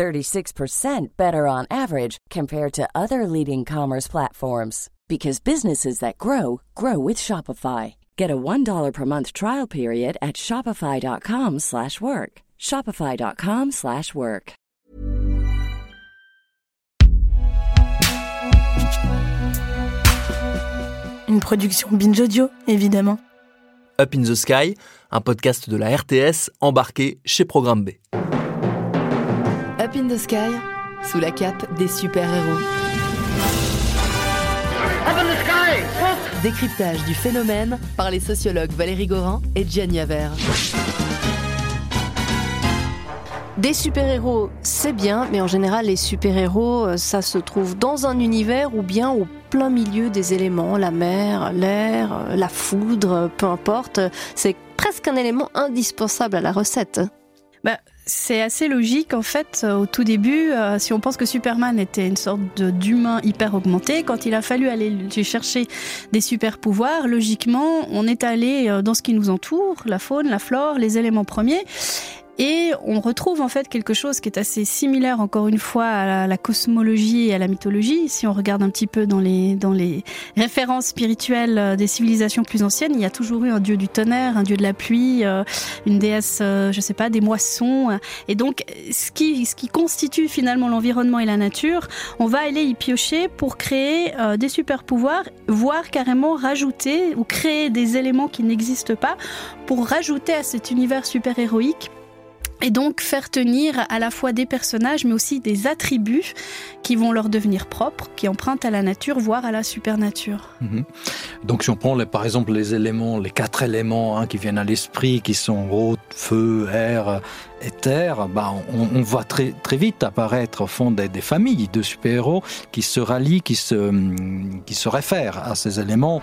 36% better on average compared to other leading commerce platforms because businesses that grow grow with Shopify. Get a $1 per month trial period at shopify.com/work. shopify.com/work. Une production Binge Audio, évidemment. Up in the Sky, un podcast de la RTS embarqué chez Programme B. Up in the Sky, sous la cape des super-héros. Décryptage du phénomène par les sociologues Valérie Gorin et Gianni Aver. Des super-héros, c'est bien, mais en général, les super-héros, euh, ça se trouve dans un univers ou bien au plein milieu des éléments, la mer, l'air, euh, la foudre, peu importe. C'est presque un élément indispensable à la recette. Bah, c'est assez logique en fait au tout début. euh, si on pense que Superman était une sorte d'humain hyper augmenté, quand il a fallu aller chercher des super pouvoirs, logiquement, on est allé euh, dans ce qui nous entoure, la faune, la flore, les éléments premiers. Et on retrouve en fait quelque chose qui est assez similaire encore une fois à la, cosmologie et à la mythologie. Si on regarde un petit peu dans les, dans les références spirituelles euh, des civilisations plus anciennes, il y a toujours eu un dieu du tonnerre, un dieu de la pluie, euh, une déesse, euh, je sais pas, des moissons. Et donc, ce qui, ce qui constitue finalement l'environnement et la nature, on va aller y piocher pour créer des super pouvoirs, voire carrément rajouter ou créer des éléments qui n'existent pas pour rajouter à cet univers super héroïque et donc faire tenir à la fois des personnages mais aussi des attributs qui vont leur devenir propres, qui empruntent à la nature, voire à la supernature. Mhm. Donc si on prend les- par exemple les éléments, les quatre éléments hein, qui viennent à l'esprit, qui sont eau, feu, air euh, et terre, bah, on, on voit très, très vite apparaître au fond des, des familles de super-héros qui se rallient, qui se, hum, qui se réfèrent à ces éléments.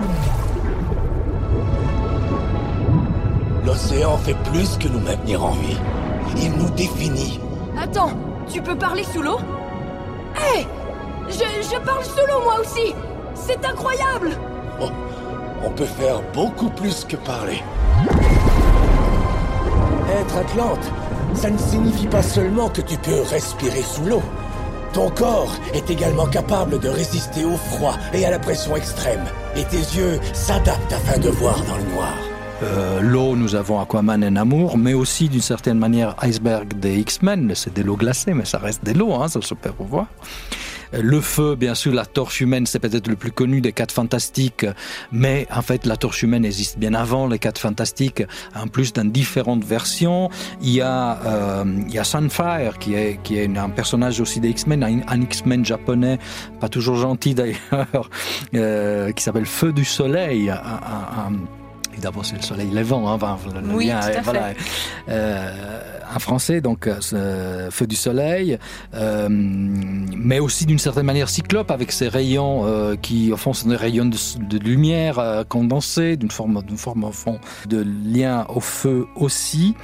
L'océan fait plus que nous maintenir en vie. Il nous définit. Attends, tu peux parler sous l'eau? Hé je, je parle sous l'eau moi aussi C'est incroyable Oh, on peut faire beaucoup plus que parler. Être Atlante, ça ne signifie pas seulement que tu peux respirer sous l'eau. Ton corps est également capable de résister au froid et à la pression extrême. Et tes yeux s'adaptent afin de voir dans le noir. Euh, L'eau, nous avons Aquaman et Namor, mais aussi d'une certaine manière Iceberg des X-Men. C'est de l'eau glacée, mais ça reste de l'eau, hein, c'est le super pouvoir. Euh, Le feu, bien sûr, la torche humaine, c'est peut-être le plus connu des quatre fantastiques, mais en fait, la torche humaine existe bien avant les quatre fantastiques, en plus dans différentes versions. Il y a, euh, Sunfire, qui est, qui est un personnage aussi des X-Men, un, X-Men japonais, pas toujours gentil d'ailleurs, qui s'appelle Feu du Soleil, un- Évidemment, c'est le soleil levant, hein, enfin, le, le Oui, lien tout à est- voilà. Euh, français, donc, euh, feu du soleil, euh, mais aussi d'une certaine manière cyclope avec ses rayons qui, au fond, sont des rayons de, de lumière condensée, d'une forme, d'une forme, au fond, de lien au feu aussi.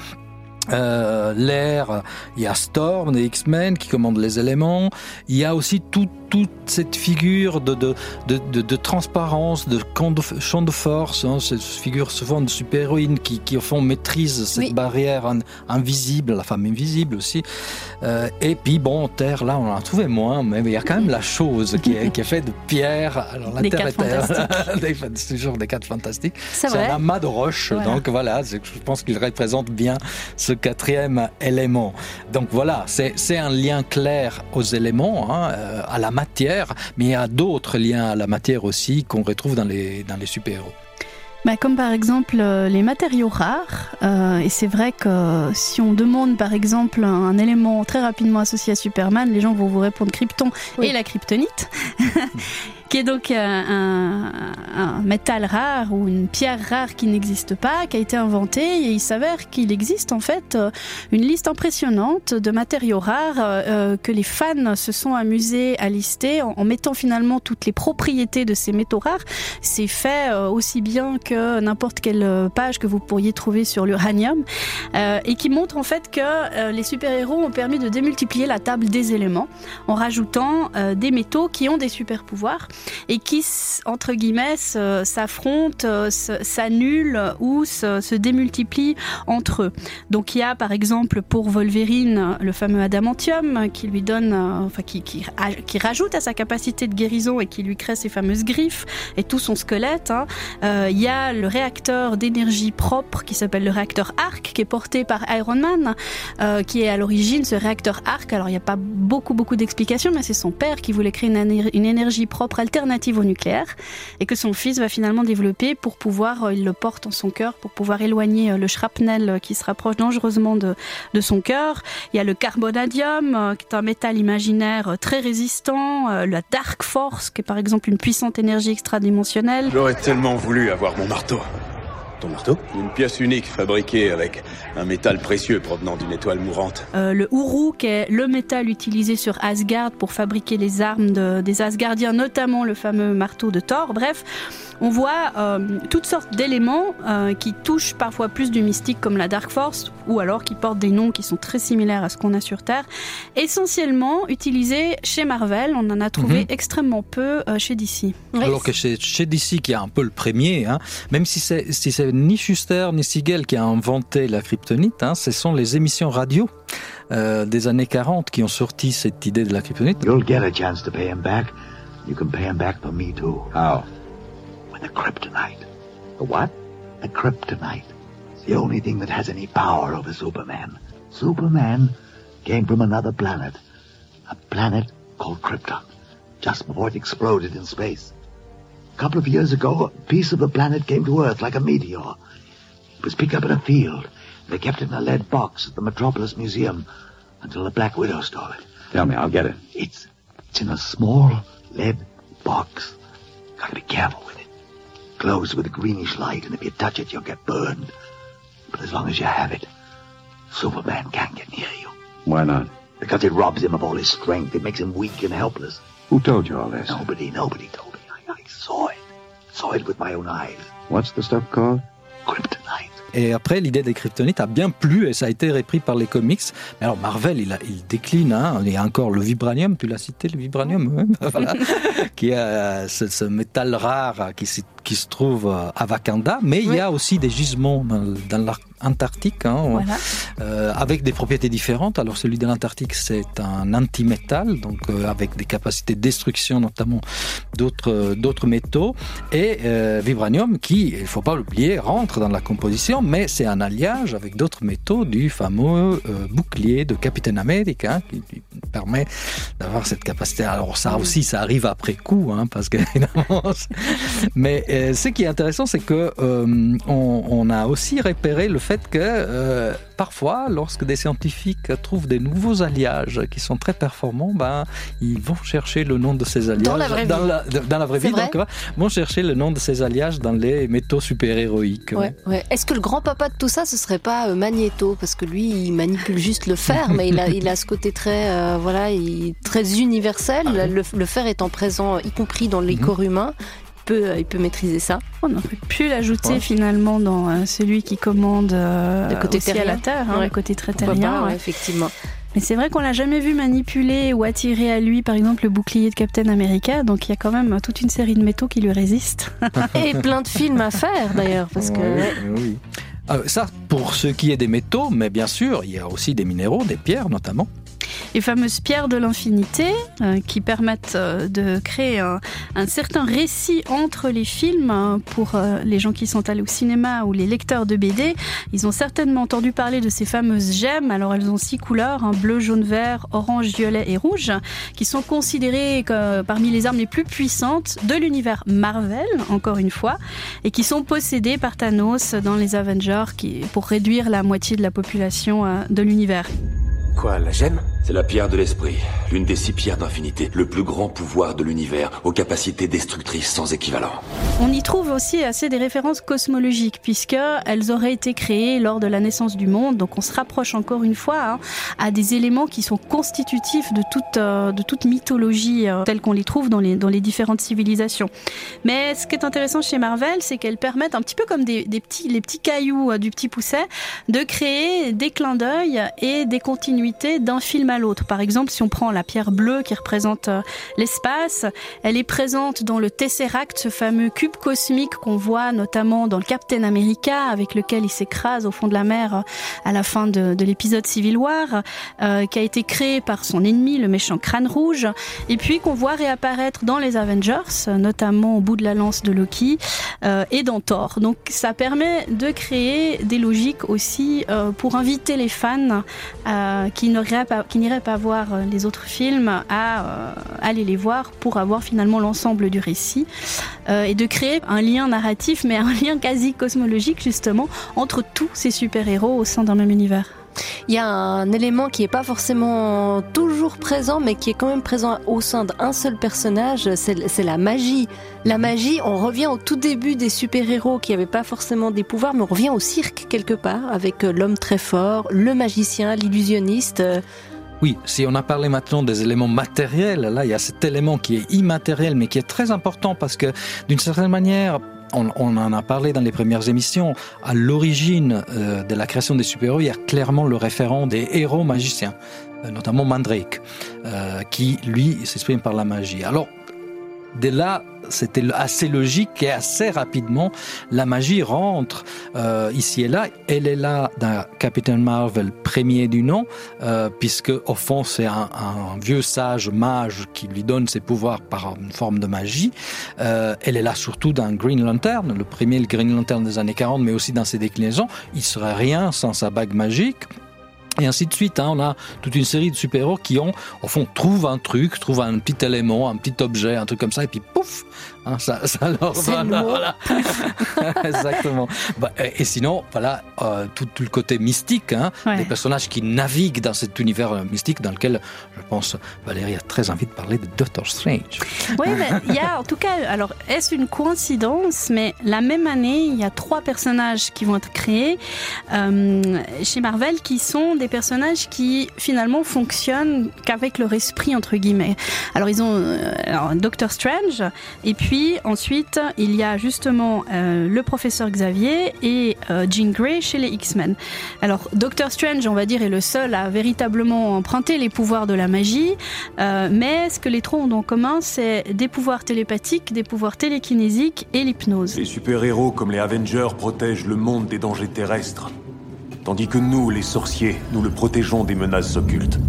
L'air, il y a Storm des X-Men qui commande les éléments. Il y a aussi tout- toute cette figure de, de, de, de, transparence, de champ de force, hein, cette figure souvent de super-héroïne qui, qui au fond maîtrise cette Oui. barrière in- invisible, la femme invisible aussi. Euh, et puis bon, Terre, là on en a trouvé moins, mais il y a quand même la chose qui est, qui est faite de pierre. Alors la Des Terre est des- c'est toujours des quatre fantastiques. C'est un amas de roches, Voilà. donc voilà, je pense qu'il représente bien ce quatrième élément. Donc voilà, c'est c'est un lien clair aux éléments, hein, euh, à la matière, mais il y a d'autres liens à la matière aussi qu'on retrouve dans les, dans les super-héros. Bah, comme par exemple euh, les matériaux rares. Euh, et c'est vrai que si on demande par exemple un, un élément très rapidement associé à Superman, les gens vont vous répondre Krypton Oui. et la kryptonite. qui est donc un, un, métal rare ou une pierre rare qui n'existe pas, qui a été inventé et il s'avère qu'il existe en fait une liste impressionnante de matériaux rares euh, que les fans se sont amusés à lister en, mettant finalement toutes les propriétés de ces métaux rares. C'est fait euh, aussi bien que n'importe quelle page que vous pourriez trouver sur l'uranium euh, et qui montre en fait que euh, les super-héros ont permis de démultiplier la table des éléments en rajoutant euh, des métaux qui ont des super-pouvoirs et qui, entre guillemets, s'affrontent, s'annulent ou se, démultiplient entre eux. Donc il y a par exemple pour Wolverine le fameux adamantium qui lui donne, enfin qui, qui, qui, rajoute à sa capacité de guérison et qui lui crée ses fameuses griffes et tout son squelette. Hein. Euh, il y a le réacteur d'énergie propre qui s'appelle le réacteur Arc qui est porté par Iron Man, euh, qui est à l'origine ce réacteur Arc. Alors il n'y a pas beaucoup beaucoup d'explications, mais c'est son père qui voulait créer une, une, énergie propre alternative au nucléaire et que son fils va finalement développer pour pouvoir, euh, il le porte en son cœur pour pouvoir éloigner euh, le shrapnel qui se rapproche dangereusement de, de son cœur. Il y a le carbonadium qui est un métal imaginaire très résistant, la Dark Force qui est par exemple une puissante énergie extradimensionnelle. J'aurais tellement voulu avoir mon marteau. Ton marteau Une pièce unique fabriquée avec un métal précieux provenant d'une étoile mourante. Euh, le Uruk est le métal utilisé sur Asgard pour fabriquer les armes de, des Asgardiens, notamment le fameux marteau de Thor. Bref, on voit euh, toutes sortes d'éléments euh, qui touchent parfois plus du mystique comme la Dark Force ou alors qui portent des noms qui sont très similaires à ce qu'on a sur Terre. Essentiellement utilisés chez Marvel, on en a trouvé mm -hmm. extrêmement peu euh, chez DC. Oui. Alors que chez, chez DC qui a un peu le premier, hein, même si c'est si ni Schuster ni Siegel qui a inventé la kryptonite, hein, ce sont les émissions radio euh, des années 40 qui ont sorti cette idée de la kryptonite. You'll get a chance to pay him back. You can pay him back for me too. How? With a kryptonite. The what? A kryptonite. It's the only thing that has any power over Superman. Superman came from another planet. A planet called Krypton. Just before it exploded in space. A couple of years ago, a piece of the planet came to Earth like a meteor. It was picked up in a field. They kept it in a lead box at the Metropolis Museum until the Black Widow stole it. Tell me, I'll get it. It's it's in a small lead box. Gotta be careful with it. Glows with a greenish light, and if you touch it, you'll get burned. But as long as you have it, Superman can't get near you. Why not? Because it robs him of all his strength. It makes him weak and helpless. Who told you all this? Nobody, nobody told me. I, I saw it. Saw it with my own eyes. What's the stuff called? Kryptonite. Et après, l'idée des kryptonites a bien plu et ça a été repris par les comics. Mais alors, Marvel, il, a, il décline. Hein. Il y a encore le vibranium, tu l'as cité, le vibranium, voilà. qui est euh, ce, ce, métal rare qui, qui se trouve à Wakanda. Mais oui. il y a aussi des gisements dans, dans l'Antarctique, hein, voilà. euh, avec des propriétés différentes. Alors, celui de l'Antarctique, c'est un antimétal, donc euh, avec des capacités de destruction, notamment d'autres d'autres métaux. Et euh, vibranium, qui, il faut pas l'oublier, rentre dans la composition mais c'est un alliage avec d'autres métaux du fameux euh, bouclier de Capitaine America hein, qui lui permet d'avoir cette capacité. Alors ça aussi, ça arrive après coup, hein, parce que mais euh, ce qui est intéressant, c'est que euh, on, on, a aussi repéré le fait que euh, parfois, lorsque des scientifiques trouvent des nouveaux alliages qui sont très performants, ben ils vont chercher le nom de ces alliages dans la vraie dans vie, la, dans la vraie vie donc, vont chercher le nom de ces alliages dans les métaux super héroïques. Ouais, ouais. Est-ce que le grand papa de tout ça, ce serait pas euh, Magneto? Parce que lui, il manipule juste le fer, mais il a, il a ce côté très, euh, voilà, il, très universel. Ah, le, le, fer étant présent, y compris dans les -hmm. corps humains. Il peut, il peut maîtriser ça. On aurait pu l'ajouter ouais. finalement dans euh, celui qui commande euh, le côté aussi à la Terre, hein, ouais. le côté très terrien. Ouais, effectivement. Mais c'est vrai qu'on l'a jamais vu manipuler ou attirer à lui, par exemple, le bouclier de Captain America. Donc il y a quand même toute une série de métaux qui lui résistent. Et plein de films à faire d'ailleurs, parce que. Oui. Euh, ça, pour ce qui est des métaux, mais bien sûr, il y a aussi des minéraux, des pierres notamment. Les fameuses pierres de l'infinité euh, qui permettent euh, de créer un, un, certain récit entre les films pour euh, les gens qui sont allés au cinéma ou les lecteurs de BD. Ils ont certainement entendu parler de ces fameuses gemmes. Alors elles ont six couleurs, hein, bleu, jaune, vert, orange, violet et rouge, qui sont considérées parmi les armes les plus puissantes de l'univers Marvel, encore une fois, et qui sont possédées par Thanos dans les Avengers qui, pour réduire la moitié de la population de l'univers. Quoi, la gemme C'est la pierre de l'esprit, l'une des six pierres d'infinité, le plus grand pouvoir de l'univers, aux capacités destructrices sans équivalent. On y trouve aussi assez des références cosmologiques, puisque elles auraient été créées lors de la naissance du monde. Donc on se rapproche encore une fois hein, à des éléments qui sont constitutifs de toute, euh, de toute mythologie euh, telle qu'on les trouve dans les, dans les différentes civilisations. Mais ce qui est intéressant chez Marvel, c'est qu'elles permettent, un petit peu comme des, des petits, les petits cailloux euh, du petit pousset, de créer des clins d'œil et des continuités d'un film à l'autre. Par exemple, si on prend la pierre bleue qui représente euh, l'espace, elle est présente dans le Tesseract, ce fameux cube cosmique qu'on voit notamment dans le Captain America, avec lequel il s'écrase au fond de la mer euh, à la fin de, de l'épisode Civil War, euh, qui a été créé par son ennemi, le méchant crâne rouge, et puis qu'on voit réapparaître dans les Avengers, notamment au bout de la lance de Loki euh, et dans Thor. Donc ça permet de créer des logiques aussi euh, pour inviter les fans qui n'iraient pas, voir euh, les autres films à euh, aller les voir pour avoir finalement l'ensemble du récit euh, et de créer un lien narratif, mais un lien quasi cosmologique justement entre tous ces super-héros au sein d'un même univers. Il y a un élément qui n'est pas forcément toujours présent, mais qui est quand même présent au sein d'un seul personnage, c'est la magie. La magie, on revient au tout début des super-héros qui n'avaient pas forcément des pouvoirs, mais on revient au cirque quelque part, avec euh, l'homme très fort, le magicien, l'illusionniste. Oui, si on a parlé maintenant des éléments matériels, là, il y a cet élément qui est immatériel, mais qui est très important parce que, d'une certaine manière, on, en a parlé dans les premières émissions, à l'origine euh, de la création des super-héros, il y a clairement le référent des héros magiciens, euh, notamment Mandrake, euh, qui, lui, s'exprime par la magie. Alors, dès là, c'était assez logique et assez rapidement, la magie rentre euh, ici et là. Elle est là dans Captain Marvel premier du nom, euh, puisque au fond c'est un, vieux sage mage qui lui donne ses pouvoirs par une forme de magie. Euh, elle est là surtout dans Green Lantern, le premier Green Lantern des années 40, mais aussi dans ses déclinaisons. Il serait rien sans sa bague magique. Et ainsi de suite, hein, on a toute une série de super-héros qui ont, au fond, trouvent un truc, trouvent un petit élément, un petit objet, un truc comme ça, et puis pouf, hein, ça, ça leur donne, le voilà. Exactement. Bah, et sinon, voilà, euh, tout, tout le côté mystique, hein, Ouais. des personnages qui naviguent dans cet univers euh, mystique dans lequel, je pense, Valérie a très envie de parler de Doctor Strange. Oui, mais il y a en tout cas, alors est-ce une coïncidence? Mais la même année, il y a trois personnages qui vont être créés euh, chez Marvel qui sont des personnages qui finalement fonctionnent qu'avec leur esprit entre guillemets. Alors ils ont euh, alors, Doctor Strange et puis ensuite il y a justement euh, le professeur Xavier et euh, Jean Grey chez les X-Men. Alors Doctor Strange, on va dire, est le seul à véritablement emprunter les pouvoirs de la magie, euh, mais ce que les trois ont en commun, c'est des pouvoirs télépathiques, des pouvoirs télékinésiques et l'hypnose. Les super-héros comme les Avengers protègent le monde des dangers terrestres. Tandis que nous, les sorciers, nous le protégeons des menaces occultes.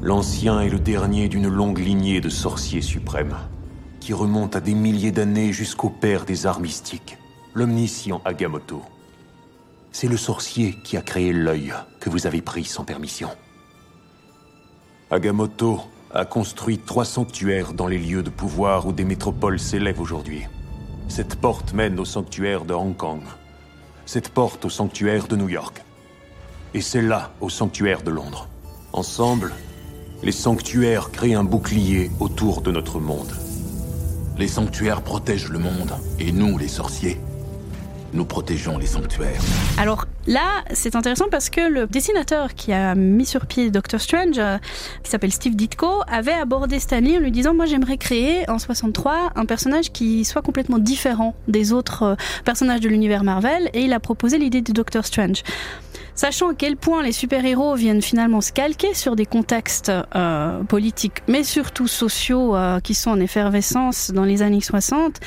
L'ancien est le dernier d'une longue lignée de sorciers suprêmes, qui remonte à des milliers d'années jusqu'au père des arts mystiques, l'omniscient Agamotto. C'est le sorcier qui a créé l'œil que vous avez pris sans permission. Agamotto a construit trois sanctuaires dans les lieux de pouvoir où des métropoles s'élèvent aujourd'hui. Cette porte mène au sanctuaire de Hong Kong. Cette porte au sanctuaire de New York. Et celle-là au sanctuaire de Londres. Ensemble, les sanctuaires créent un bouclier autour de notre monde. Les sanctuaires protègent le monde, et nous, les sorciers, nous protégeons les sanctuaires. Alors là, c'est intéressant parce que le dessinateur qui a mis sur pied Doctor Strange, euh, qui s'appelle Steve Ditko, avait abordé Stanley en lui disant moi j'aimerais créer en 63 un personnage qui soit complètement différent des autres euh, personnages de l'univers Marvel et il a proposé l'idée de Doctor Strange. Sachant à quel point les super-héros viennent finalement se calquer sur des contextes euh, politiques, mais surtout sociaux, euh, qui sont en effervescence dans les années 60,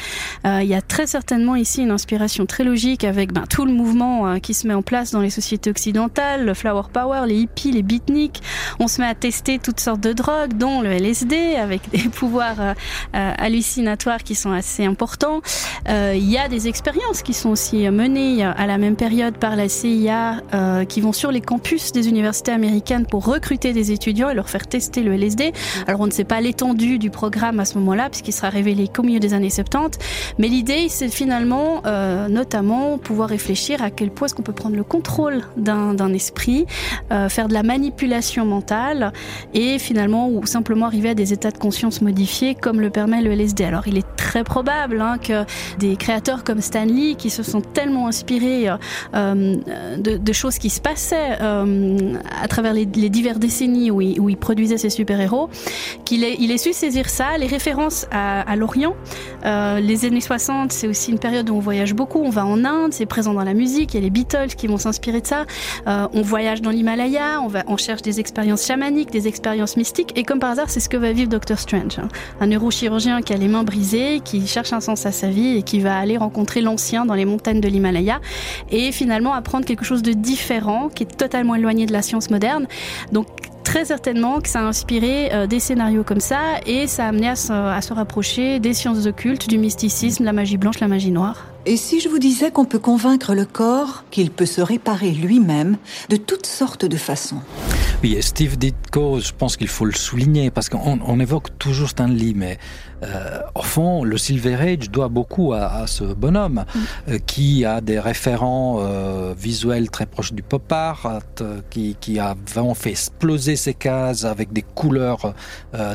euh, il y a très certainement ici une inspiration très logique avec ben, tout le mouvement euh, qui se met en place dans les sociétés occidentales, le flower power, les hippies, les beatniks. On se met à tester toutes sortes de drogues, dont le LSD, avec des pouvoirs euh, euh, hallucinatoires qui sont assez importants. Il y a des expériences qui sont aussi menées à la même période par la CIA. euh, euh, qui vont sur les campus des universités américaines pour recruter des étudiants et leur faire tester le LSD. Alors on ne sait pas l'étendue du programme à ce moment-là, puisqu'il sera révélé qu'au milieu des années 70. Mais l'idée, c'est finalement, euh, notamment, pouvoir réfléchir à quel point est-ce qu'on peut prendre le contrôle d'un esprit, euh, faire de la manipulation mentale et finalement, ou simplement arriver à des états de conscience modifiés comme le permet le LSD. Alors il est très probable hein, que des créateurs comme Stanley, qui se sont tellement inspirés de, de, choses qui se passaient euh, à travers les, les diverses décennies où il, produisait ses super-héros, qu'il ait, su saisir ça, les références à, à l'Orient. Euh, les années 60, c'est aussi une période où on voyage beaucoup, on va en Inde, c'est présent dans la musique, il y a les Beatles qui vont s'inspirer de ça, euh, on voyage dans l'Himalaya, on, va, on cherche des expériences chamaniques, des expériences mystiques, et comme par hasard, c'est ce que va vivre Doctor Strange. Hein. Un neurochirurgien qui a les mains brisées, qui cherche un sens à sa vie et qui va aller rencontrer l'ancien dans les montagnes de l'Himalaya et finalement apprendre quelque chose de différent, qui est totalement éloigné de la science moderne. Donc très certainement que ça a inspiré euh, des scénarios comme ça et ça a amené à se, à se rapprocher des sciences occultes, du mysticisme, la magie blanche, la magie noire. Et si je vous disais qu'on peut convaincre le corps qu'il peut se réparer lui-même de toutes sortes de façons? Oui, et Steve Ditko, je pense qu'il faut le souligner parce qu'on on évoque toujours Stanley, mais euh, au fond, le Silver Age doit beaucoup à, à ce bonhomme mm. euh, qui a des référents euh, visuels très proches du pop art, qui, qui a vraiment fait exploser ses cases avec des couleurs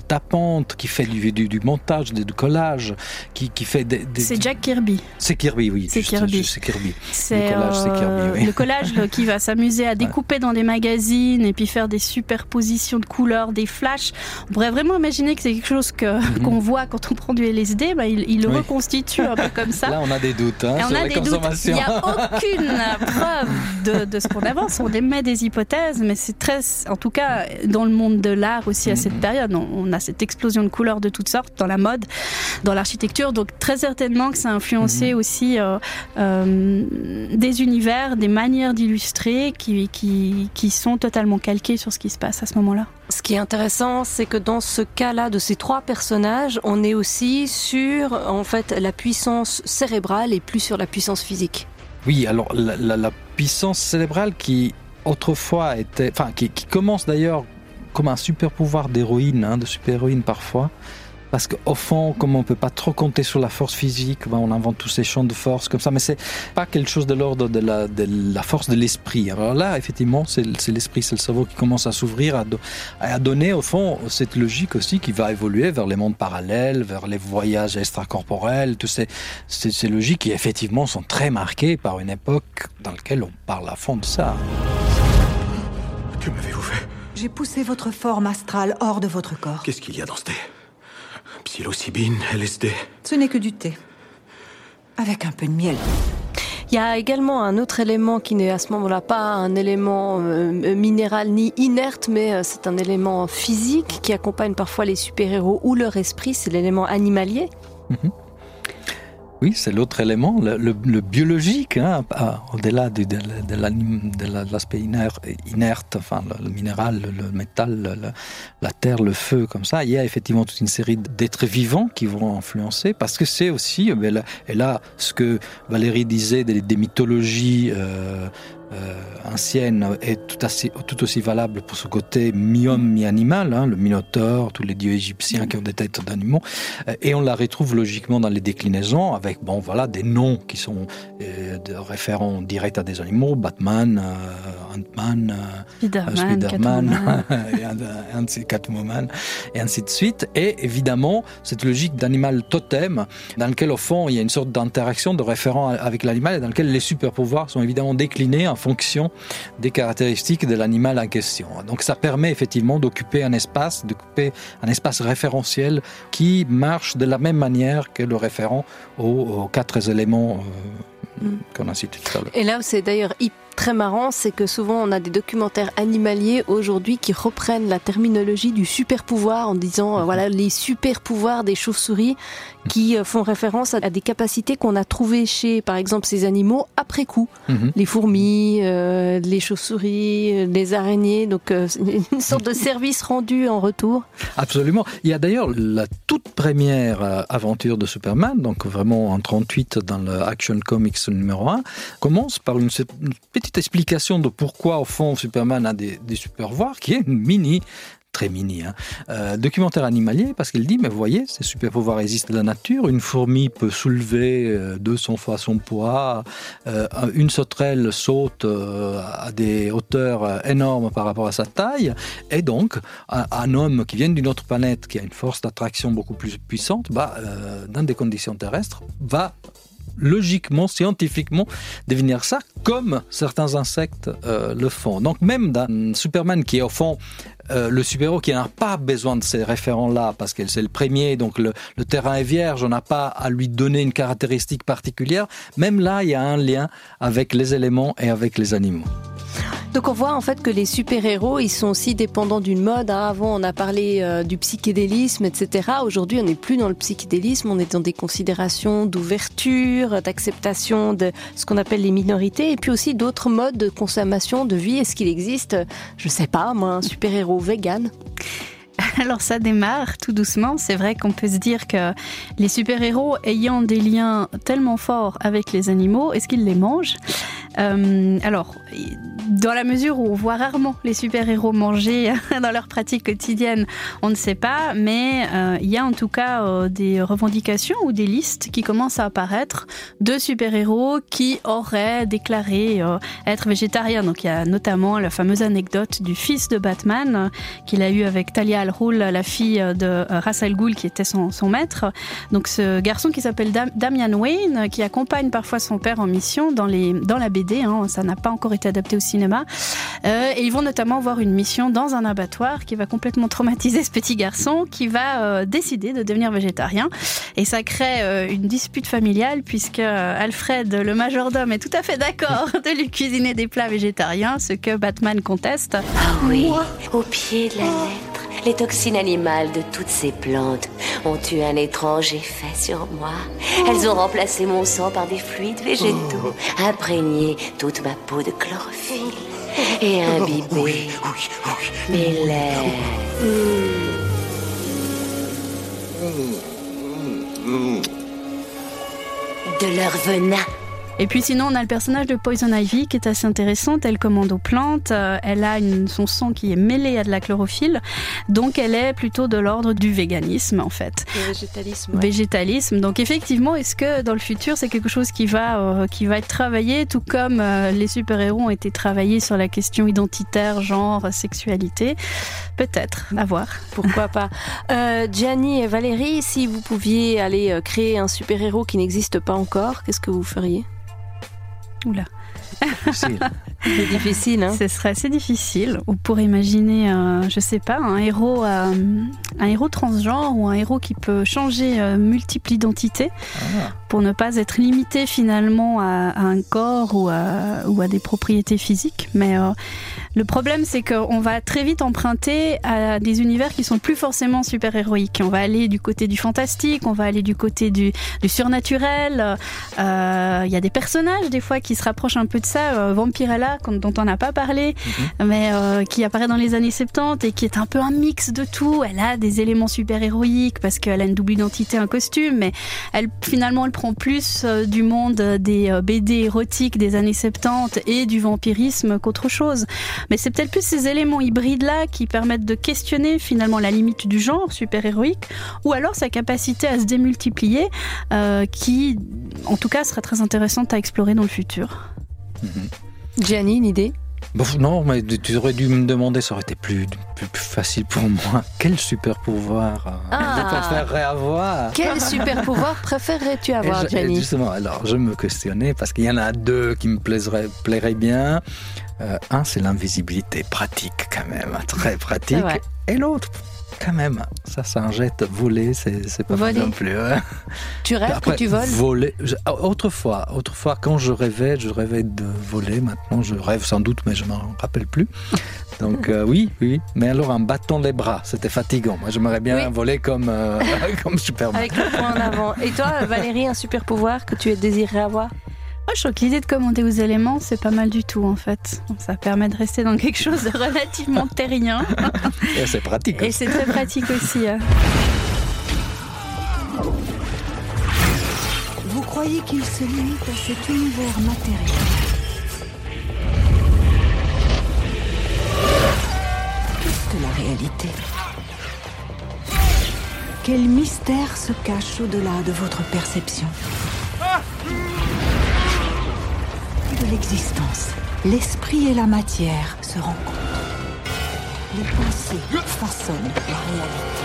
tapantes, qui fait du, du, du montage, du, du collage, qui, qui fait des. des C'est Jack Kirby. C'est Kirby. Oui, c'est Kirby. Kirby. C'est le collage, Kirby, oui. le collage qui va s'amuser à découper ouais. dans des magazines et puis faire des superpositions de couleurs, des flashs. On pourrait vraiment imaginer que c'est quelque chose que -hmm. qu'on voit quand on prend du LSD, bah, il, il le oui. reconstitue un peu comme ça. Là, on a des doutes hein, on a des doutes. Il n'y a aucune preuve de, de ce qu'on avance. On émet des hypothèses, mais c'est très, en tout cas, dans le monde de l'art aussi à cette mm -hmm. période, on, on, a cette explosion de couleurs de toutes sortes dans la mode, dans l'architecture. Donc très certainement que ça a influencé -hmm. aussi euh, euh, des univers, des manières d'illustrer qui, qui, qui sont totalement calquées sur ce qui se passe à ce moment-là. Ce qui est intéressant, c'est que dans ce cas-là de ces trois personnages, on est aussi sur en fait la puissance cérébrale et plus sur la puissance physique. Oui, alors la, la, la puissance cérébrale qui autrefois était, enfin qui, qui commence d'ailleurs comme un super pouvoir d'héroïne, hein, de super-héroïne parfois, parce qu'au fond, comme on peut pas trop compter sur la force physique, ben on invente tous ces champs de force comme ça, mais c'est pas quelque chose de l'ordre de la, de la force de l'esprit. Alors là, effectivement, c'est l'esprit, c'est le cerveau qui commence à s'ouvrir, à, do, à donner au fond cette logique aussi qui va évoluer vers les mondes parallèles, vers les voyages extracorporels, toutes ces, ces, ces logiques qui effectivement sont très marquées par une époque dans laquelle on parle à fond de ça. Que m'avez-vous fait? J'ai poussé votre forme astrale hors de votre corps. Qu'est-ce qu'il y a dans ce thé Psilocybine, LSD. Ce n'est que du thé. Avec un peu de miel. Il y a également un autre élément qui n'est à ce moment-là pas un élément euh, minéral ni inerte, mais euh, c'est un élément physique qui accompagne parfois les super-héros ou leur esprit, c'est l'élément animalier. Mm -hmm. Oui, c'est l'autre élément, le, le, le biologique, hein, au-delà de, de, de l'aspect la, inerte, inerte, enfin le, le minéral, le, métal, la terre, le feu, comme ça. Il y a effectivement toute une série d'êtres vivants qui vont influencer, parce que c'est aussi, et là, ce que Valérie disait des, des mythologies euh, euh, ancienne est tout, assez, tout aussi valable pour ce côté mi-homme, mi-animal, hein, le minotaure, tous les dieux égyptiens qui ont des têtes d'animaux, euh, et on la retrouve logiquement dans les déclinaisons avec bon voilà des noms qui sont euh, de référents directs à des animaux, Batman, euh, Ant-Man, Spider-Man, Spider Catwoman, et ainsi de suite. Et évidemment, cette logique d'animal totem, dans lequel au fond il y a une sorte d'interaction de référent avec l'animal et dans lequel les super pouvoirs sont évidemment déclinés en fonction des caractéristiques de l'animal en question. Donc ça permet effectivement d'occuper un espace, d'occuper un espace référentiel qui marche de la même manière que le référent aux, aux quatre éléments euh, mm. qu'on a cités tout à l'heure. Et là, c'est d'ailleurs hyper très marrant, c'est que souvent on a des documentaires animaliers aujourd'hui qui reprennent la terminologie du super pouvoir en disant euh, voilà les super pouvoirs des chauves-souris qui euh, font référence à des capacités qu'on a trouvées chez par exemple ces animaux après coup. Mm -hmm. les fourmis euh, les chauves-souris les araignées. Donc euh, une sorte de service rendu en retour. Absolument. Il y a d'ailleurs la toute première aventure de superman donc vraiment en 38 dans le action comics numéro 1 commence par une petite explication de pourquoi, au fond, Superman a des, des super pouvoirs, qui est mini très mini, hein. euh, documentaire animalier, parce qu'il dit, mais vous voyez, ces super pouvoirs existent dans la nature. Une fourmi peut soulever euh, 200 fois son poids. Euh, une sauterelle saute euh, à des hauteurs euh, énormes par rapport à sa taille. Et donc, un, homme qui vient d'une autre planète, qui a une force d'attraction beaucoup plus puissante, bah, euh, dans des conditions terrestres, va logiquement, scientifiquement, devenir ça, comme certains insectes euh, le font. Donc même dans Superman, qui est au fond euh, le super-héros qui n'a pas besoin de ces référents-là, parce que c'est le premier, donc le, le terrain est vierge, on n'a pas à lui donner une caractéristique particulière, même là, il y a un lien avec les éléments et avec les animaux. Donc on voit en fait que les super-héros, ils sont aussi dépendants d'une mode. Hein. Avant, on a parlé euh, du psychédélisme, etc. Aujourd'hui, on n'est plus dans le psychédélisme, on est dans des considérations d'ouverture, d'acceptation de ce qu'on appelle les minorités, et puis aussi d'autres modes de consommation, de vie. Est-ce qu'il existe, je sais pas, moi, un super-héros vegan? Alors ça démarre tout doucement. C'est vrai qu'on peut se dire que les super-héros ayant des liens tellement forts avec les animaux, est-ce qu'ils les mangent? Euh, Alors, dans la mesure où on voit rarement les super-héros manger dans leur pratique quotidienne, on ne sait pas, mais euh, il y a en tout cas euh, des revendications ou des listes qui commencent à apparaître de super-héros qui auraient déclaré être végétariens. Donc il y a notamment la fameuse anecdote du fils de Batman qu'il a eu avec Talia Al Ghul, la fille de Ra's al Ghul qui était son, maître. Donc ce garçon qui s'appelle Dam Damian Wayne, qui accompagne parfois son père en mission dans, dans la Hein, ça n'a pas encore été adapté au cinéma. Euh, et ils vont notamment voir une mission dans un abattoir qui va complètement traumatiser ce petit garçon qui va euh, décider de devenir végétarien. Et ça crée euh, une dispute familiale puisque Alfred, le majordome, est tout à fait d'accord de lui cuisiner des plats végétariens, ce que Batman conteste. Ah oui, au pied de la lettre, les toxines animales de toutes ces plantes ont eu un étrange effet sur moi. Elles ont remplacé mon sang par des fluides végétaux, imprégné toute ma peau de chlorophylle et imbibé mes lèvres. De leur venin. Et puis sinon, on a le personnage de Poison Ivy qui est assez intéressante. Elle commande aux plantes. euh, Elle a une, son sang qui est mêlé à de la chlorophylle. Donc, elle est plutôt de l'ordre du véganisme, en fait. Le végétalisme. Végétalisme. Donc, effectivement, est-ce que dans le futur, c'est quelque chose qui va, euh, qui va être travaillé, tout comme euh, les super-héros ont été travaillés sur la question identitaire, genre, sexualité? Peut-être. À voir. Pourquoi pas euh, Gianni et Valérie, si vous pouviez aller créer un super-héros qui n'existe pas encore, qu'est-ce que vous feriez? Oula. Difficile. C'est difficile, hein Ce serait assez difficile. On pourrait imaginer, euh, je sais pas, un héros, euh, un héros transgenre ou un héros qui peut changer euh, multiples identités pour ne pas être limité finalement à, à un corps ou à, ou à des propriétés physiques. Mais euh, le problème, c'est qu'on va très vite emprunter à des univers qui sont plus forcément super héroïques. On va aller du côté du fantastique, on va aller du côté du, du surnaturel. Euh, Il y a des personnages des fois qui se rapprochent un peu de ça. Euh, Vampirella, dont on n'a pas parlé, mais euh, qui apparaît dans les années 70 et qui est un peu un mix de tout. Elle a des éléments super héroïques parce qu'elle a une double identité, un costume, mais elle finalement elle prend plus euh, du monde des euh, BD érotiques des années 70 et du vampirisme qu'autre chose. Mais c'est peut-être plus ces éléments hybrides là qui permettent de questionner finalement la limite du genre super héroïque ou alors sa capacité à se démultiplier euh, qui en tout cas sera très intéressante à explorer dans le futur. Gianni, une idée? Bon, non, mais tu aurais dû me demander, ça aurait été plus, plus, plus facile pour moi. Quel super pouvoir euh, Ah. je préférerais avoir Quel super pouvoir préférerais-tu avoir, je- Gianni? Justement, alors je me questionnais parce qu'il y en a deux qui me plairaient bien. Euh, un, c'est l'invisibilité pratique quand même, très pratique. Et l'autre, quand même, ça, ça en jette, voler, c'est pas mal Voler. non plus. hein. Tu rêves Après, que tu voles? Voler. je- autrefois, autrefois, quand je rêvais, je rêvais de voler. Maintenant, je rêve sans doute, mais je m'en rappelle plus. Donc euh, oui, oui. Mais alors un bâton les bras, c'était fatigant. Moi, j'aimerais bien Oui. voler comme euh, comme Superman. Avec le point en avant. Et toi, Valérie, un super pouvoir que tu désirerais avoir? Oh, je trouve que l'idée de commander aux éléments, c'est pas mal du tout en fait. Ça permet de rester dans quelque chose de relativement terrien. Et c'est pratique. Et c'est très pratique aussi. Vous croyez qu'il se limite à cet univers matériel? De la réalité? Quel mystère se cache au-delà de votre perception? ah L'existence, l'esprit et la matière se rencontrent. Les pensées façonnent la réalité.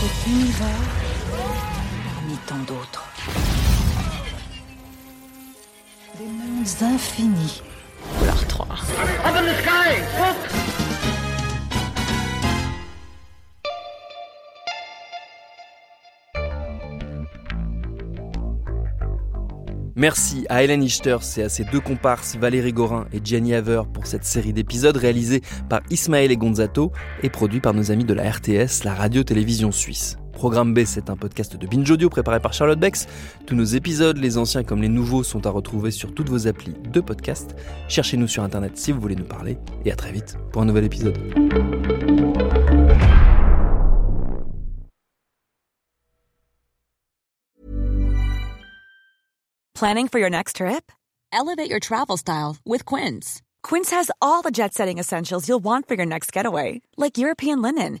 Cet univers parmi tant d'autres. Des mondes infinis. Polar 3. Up in the sky! Look! Merci à Hélène Ichters et à ses deux comparses Valérie Gorin et Jenny Haver pour cette série d'épisodes réalisés par Ismaël et Gonzato et produits par nos amis de la RTS, la radio-télévision suisse. Programme B, c'est un podcast de Binge Audio préparé par Charlotte Bex. Tous nos épisodes, les anciens comme les nouveaux, sont à retrouver sur toutes vos applis de podcast. Cherchez-nous sur Internet si vous voulez nous parler. Et à très vite pour un nouvel épisode. Planning for your next trip? Elevate your travel style with Quince. Quince has all the jet setting essentials you'll want for your next getaway, like European linen,